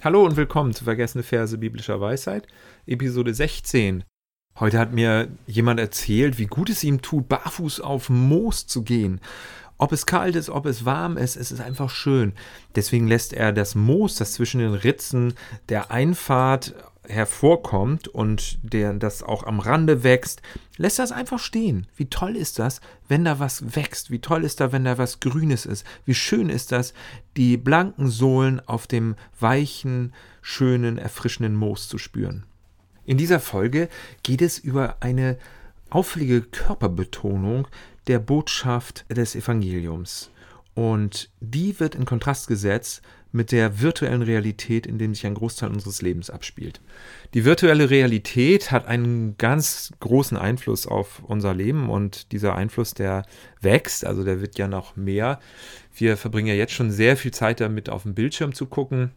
Hallo und willkommen zu Vergessene Verse biblischer Weisheit, Episode 16. Heute hat mir jemand erzählt, wie gut es ihm tut, barfuß auf Moos zu gehen. Ob es kalt ist, ob es warm ist, es ist einfach schön. Deswegen lässt er das Moos, das zwischen den Ritzen der Einfahrt hervorkommt und der das auch am Rande wächst, lässt das einfach stehen. Wie toll ist das, wenn da was wächst? Wie toll ist da, wenn da was Grünes ist? Wie schön ist das, die blanken Sohlen auf dem weichen, schönen, erfrischenden Moos zu spüren? In dieser Folge geht es über eine auffällige Körperbetonung der Botschaft des Evangeliums. Und die wird in Kontrast gesetzt mit der virtuellen Realität, in dem sich ein Großteil unseres Lebens abspielt. Die virtuelle Realität hat einen ganz großen Einfluss auf unser Leben und dieser Einfluss, der wächst, also der wird ja noch mehr. Wir verbringen ja jetzt schon sehr viel Zeit damit, auf dem Bildschirm zu gucken.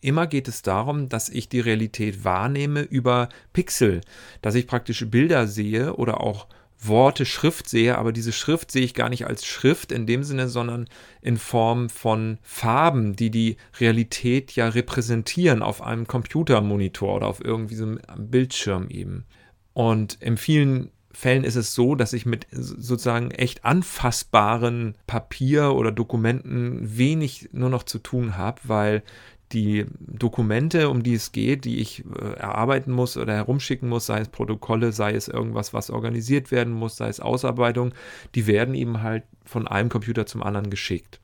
Immer geht es darum, dass ich die Realität wahrnehme über Pixel, dass ich praktisch Bilder sehe oder auch Worte, Schrift sehe, aber diese Schrift sehe ich gar nicht als Schrift in dem Sinne, sondern in Form von Farben, die die Realität ja repräsentieren auf einem Computermonitor oder auf irgendwie so einem Bildschirm eben. Und in vielen Fällen ist es so, dass ich mit sozusagen echt anfassbaren Papier oder Dokumenten wenig nur noch zu tun habe, weil die Dokumente, um die es geht, die ich äh, erarbeiten muss oder herumschicken muss, sei es Protokolle, sei es irgendwas, was organisiert werden muss, sei es Ausarbeitung, die werden eben halt von einem Computer zum anderen geschickt.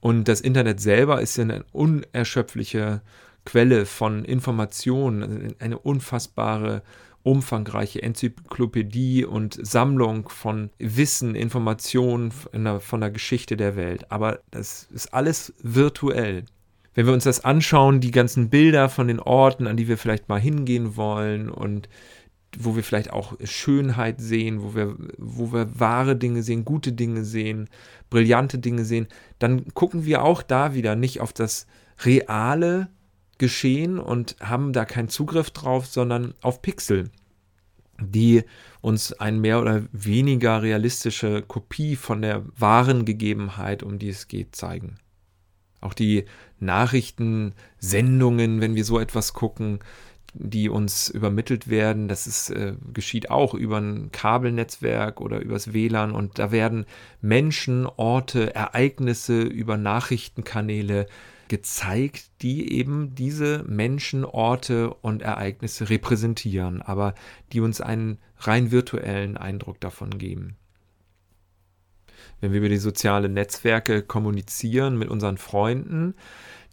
Und das Internet selber ist ja eine unerschöpfliche Quelle von Informationen, eine unfassbare, umfangreiche Enzyklopädie und Sammlung von Wissen, Informationen von der Geschichte der Welt. Aber das ist alles virtuell wenn wir uns das anschauen, die ganzen Bilder von den Orten, an die wir vielleicht mal hingehen wollen und wo wir vielleicht auch Schönheit sehen, wo wir, wo wir wahre Dinge sehen, gute Dinge sehen, brillante Dinge sehen, dann gucken wir auch da wieder nicht auf das reale Geschehen und haben da keinen Zugriff drauf, sondern auf Pixel, die uns eine mehr oder weniger realistische Kopie von der wahren Gegebenheit, um die es geht, zeigen. Auch die Nachrichtensendungen, wenn wir so etwas gucken, die uns übermittelt werden, das ist, äh, geschieht auch über ein Kabelnetzwerk oder übers WLAN und da werden Menschen, Orte, Ereignisse über Nachrichtenkanäle gezeigt, die eben diese Menschen, Orte und Ereignisse repräsentieren, aber die uns einen rein virtuellen Eindruck davon geben wenn wir über die sozialen Netzwerke kommunizieren mit unseren Freunden,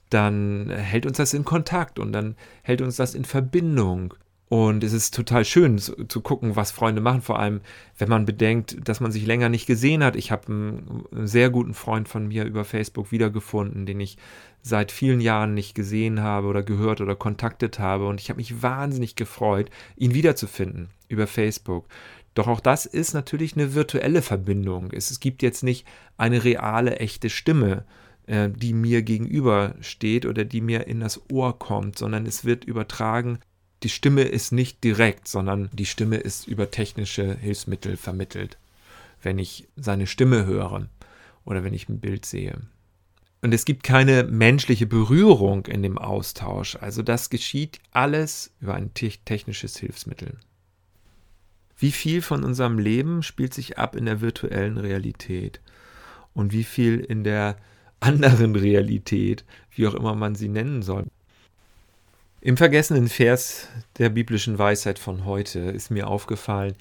dann hält uns das in Kontakt und dann hält uns das in Verbindung. Und es ist total schön zu, zu, gucken, was Freunde machen, vor allem wenn man bedenkt, dass man sich länger nicht gesehen hat. Ich habe einen, einen sehr guten Freund von mir über Facebook wiedergefunden, den ich seit vielen Jahren nicht gesehen habe oder gehört oder kontaktet habe. Und ich habe mich wahnsinnig gefreut, ihn wiederzufinden über Facebook. Doch auch das ist natürlich eine virtuelle Verbindung. Es, gibt jetzt nicht eine reale, echte Stimme, äh, die mir gegenüber steht oder die mir in das Ohr kommt, sondern es wird übertragen. Die Stimme ist nicht direkt, sondern die Stimme ist über technische Hilfsmittel vermittelt, wenn ich seine Stimme höre oder wenn ich ein Bild sehe. Und es gibt keine menschliche Berührung in dem Austausch. Also das geschieht alles über ein technisches Hilfsmittel. Wie viel von unserem Leben spielt sich ab in der virtuellen Realität und wie viel in der anderen Realität, wie auch immer man sie nennen soll. Im vergessenen Vers der biblischen Weisheit von heute ist mir aufgefallen,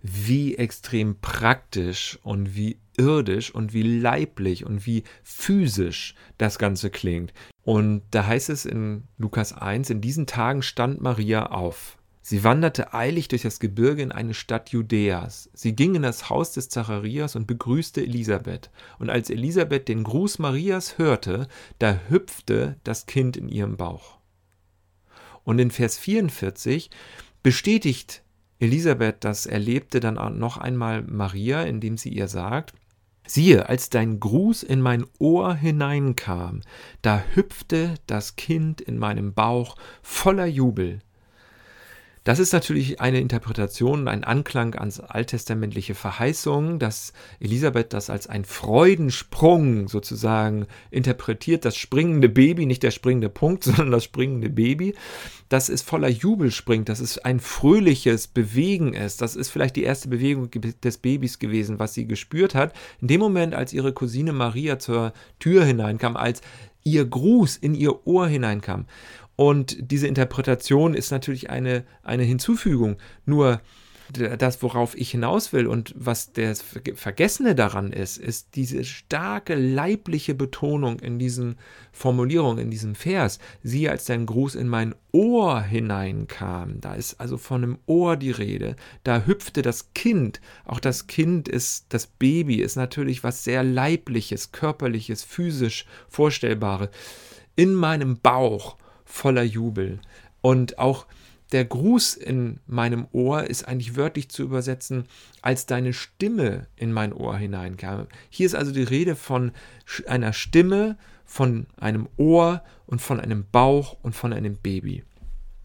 wie extrem praktisch und wie irdisch und wie leiblich und wie physisch das Ganze klingt. Und da heißt es in Lukas 1, in diesen Tagen stand Maria auf Sie wanderte eilig durch das Gebirge in eine Stadt Judäas. Sie ging in das Haus des Zacharias und begrüßte Elisabeth. Und als Elisabeth den Gruß Marias hörte, da hüpfte das Kind in ihrem Bauch. Und in Vers 44 bestätigt Elisabeth das Erlebte dann noch einmal Maria, indem sie ihr sagt, Siehe, als dein Gruß in mein Ohr hineinkam, da hüpfte das Kind in meinem Bauch voller Jubel. Das ist natürlich eine Interpretation, ein Anklang ans alttestamentliche Verheißung, dass Elisabeth das als ein Freudensprung sozusagen interpretiert, das springende Baby, nicht der springende Punkt, sondern das springende Baby, dass es voller Jubel springt, dass es ein fröhliches Bewegen ist. Das ist vielleicht die erste Bewegung des Babys gewesen, was sie gespürt hat. In dem Moment, als ihre Cousine Maria zur Tür hineinkam, als ihr Gruß in ihr Ohr hineinkam. Und diese Interpretation ist natürlich eine, eine Hinzufügung. Nur das, worauf ich hinaus will und was das Vergessene daran ist, ist diese starke leibliche Betonung in diesen Formulierungen, in diesem Vers. Sie, als dein Gruß in mein Ohr hineinkam, da ist also von einem Ohr die Rede, da hüpfte das Kind, auch das Kind ist, das Baby ist natürlich was sehr leibliches, körperliches, physisch vorstellbares, in meinem Bauch voller Jubel. Und auch der Gruß in meinem Ohr ist eigentlich wörtlich zu übersetzen, als deine Stimme in mein Ohr hineinkam. Hier ist also die Rede von einer Stimme, von einem Ohr und von einem Bauch und von einem Baby.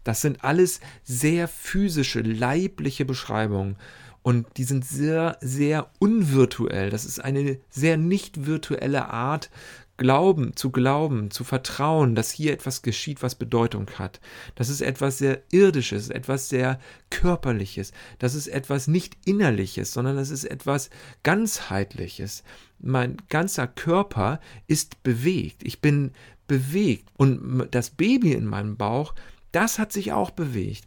Das sind alles sehr physische, leibliche Beschreibungen. Und die sind sehr, sehr unvirtuell. Das ist eine sehr nicht virtuelle Art, Glauben, zu glauben, zu vertrauen, dass hier etwas geschieht, was Bedeutung hat. Das ist etwas sehr Irdisches, etwas sehr Körperliches. Das ist etwas nicht Innerliches, sondern das ist etwas Ganzheitliches. Mein ganzer Körper ist bewegt. Ich bin bewegt. Und das Baby in meinem Bauch, das hat sich auch bewegt.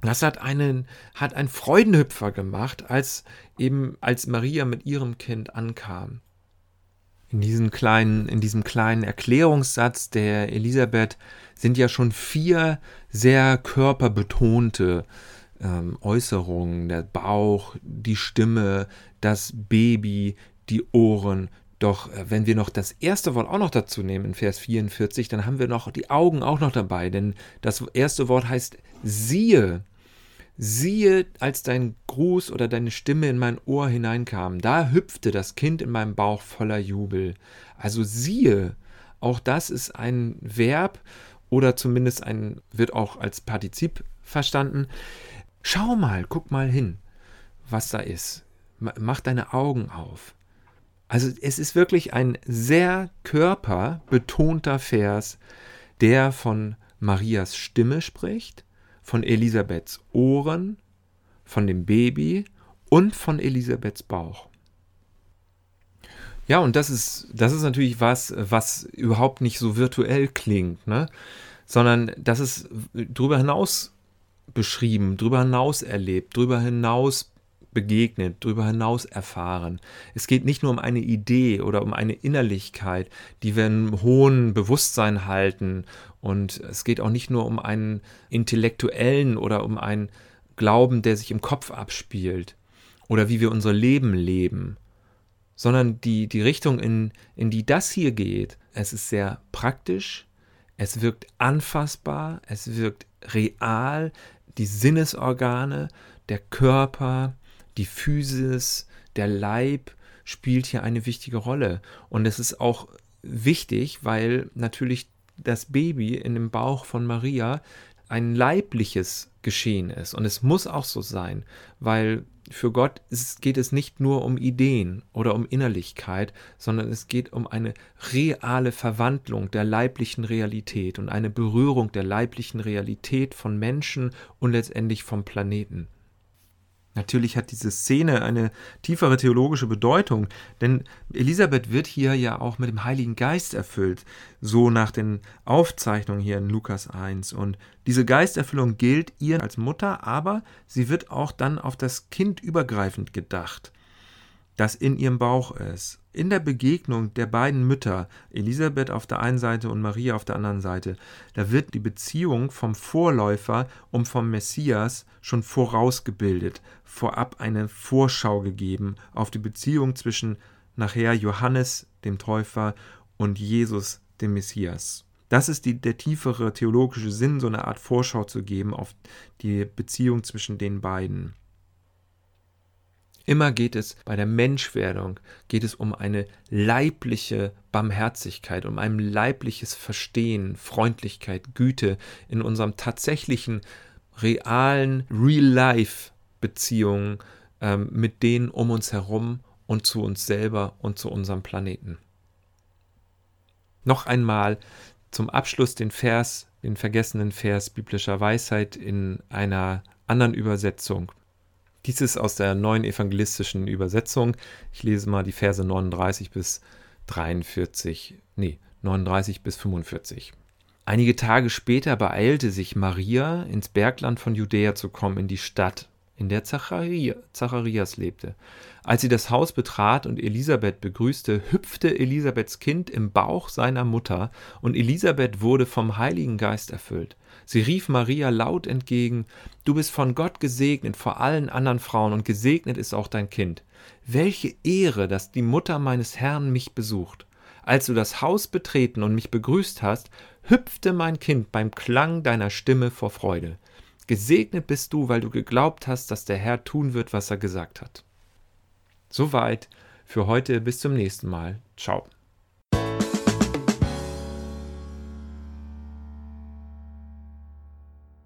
Das hat einen, hat einen Freudenhüpfer gemacht, als eben, als Maria mit ihrem Kind ankam in, diesen kleinen, in diesem kleinen Erklärungssatz der Elisabeth sind ja schon vier sehr körperbetonte ähm, Äußerungen. Der Bauch, die Stimme, das Baby, die Ohren. Doch äh, wenn wir noch das erste Wort auch noch dazu nehmen in Vers 44, dann haben wir noch die Augen auch noch dabei. Denn das erste Wort heißt siehe siehe, als dein Gruß oder deine Stimme in mein Ohr hineinkam, da hüpfte das Kind in meinem Bauch voller Jubel. Also siehe, auch das ist ein Verb oder zumindest ein, wird auch als Partizip verstanden. Schau mal, guck mal hin, was da ist. Mach deine Augen auf. Also es ist wirklich ein sehr körperbetonter Vers, der von Marias Stimme spricht von Elisabeths Ohren, von dem Baby und von Elisabeths Bauch. Ja, und das ist, das ist natürlich was, was überhaupt nicht so virtuell klingt, ne? sondern das ist darüber hinaus beschrieben, darüber hinaus erlebt, darüber hinaus begegnet, darüber hinaus erfahren. Es geht nicht nur um eine Idee oder um eine Innerlichkeit, die wir im hohen Bewusstsein halten. Und es geht auch nicht nur um einen intellektuellen oder um einen Glauben, der sich im Kopf abspielt oder wie wir unser Leben leben, sondern die, die Richtung, in, in die das hier geht, es ist sehr praktisch, es wirkt anfassbar, es wirkt real, die Sinnesorgane, der Körper, die Physis, der Leib spielt hier eine wichtige Rolle. Und es ist auch wichtig, weil natürlich das Baby in dem Bauch von Maria ein leibliches Geschehen ist. Und es muss auch so sein, weil für Gott geht es nicht nur um Ideen oder um Innerlichkeit, sondern es geht um eine reale Verwandlung der leiblichen Realität und eine Berührung der leiblichen Realität von Menschen und letztendlich vom Planeten. Natürlich hat diese Szene eine tiefere theologische Bedeutung, denn Elisabeth wird hier ja auch mit dem Heiligen Geist erfüllt, so nach den Aufzeichnungen hier in Lukas 1. Und diese Geisterfüllung gilt ihr als Mutter, aber sie wird auch dann auf das Kind übergreifend gedacht das in ihrem Bauch ist. In der Begegnung der beiden Mütter, Elisabeth auf der einen Seite und Maria auf der anderen Seite, da wird die Beziehung vom Vorläufer und vom Messias schon vorausgebildet, vorab eine Vorschau gegeben auf die Beziehung zwischen nachher Johannes, dem Täufer, und Jesus, dem Messias. Das ist die, der tiefere theologische Sinn, so eine Art Vorschau zu geben auf die Beziehung zwischen den beiden. Immer geht es bei der Menschwerdung, geht es um eine leibliche Barmherzigkeit, um ein leibliches Verstehen, Freundlichkeit, Güte in unserem tatsächlichen realen Real-Life-Beziehungen ähm, mit denen um uns herum und zu uns selber und zu unserem Planeten. Noch einmal zum Abschluss den Vers, den vergessenen Vers biblischer Weisheit in einer anderen Übersetzung. Dies ist aus der neuen evangelistischen Übersetzung. Ich lese mal die Verse 39 bis 43, nee, 39 bis 45. Einige Tage später beeilte sich Maria, ins Bergland von Judäa zu kommen, in die Stadt, in der Zacharias lebte. Als sie das Haus betrat und Elisabeth begrüßte, hüpfte Elisabeths Kind im Bauch seiner Mutter, und Elisabeth wurde vom Heiligen Geist erfüllt. Sie rief Maria laut entgegen Du bist von Gott gesegnet vor allen anderen Frauen, und gesegnet ist auch dein Kind. Welche Ehre, dass die Mutter meines Herrn mich besucht. Als du das Haus betreten und mich begrüßt hast, hüpfte mein Kind beim Klang deiner Stimme vor Freude. Gesegnet bist du, weil du geglaubt hast, dass der Herr tun wird, was er gesagt hat. Soweit für heute, bis zum nächsten Mal. Ciao.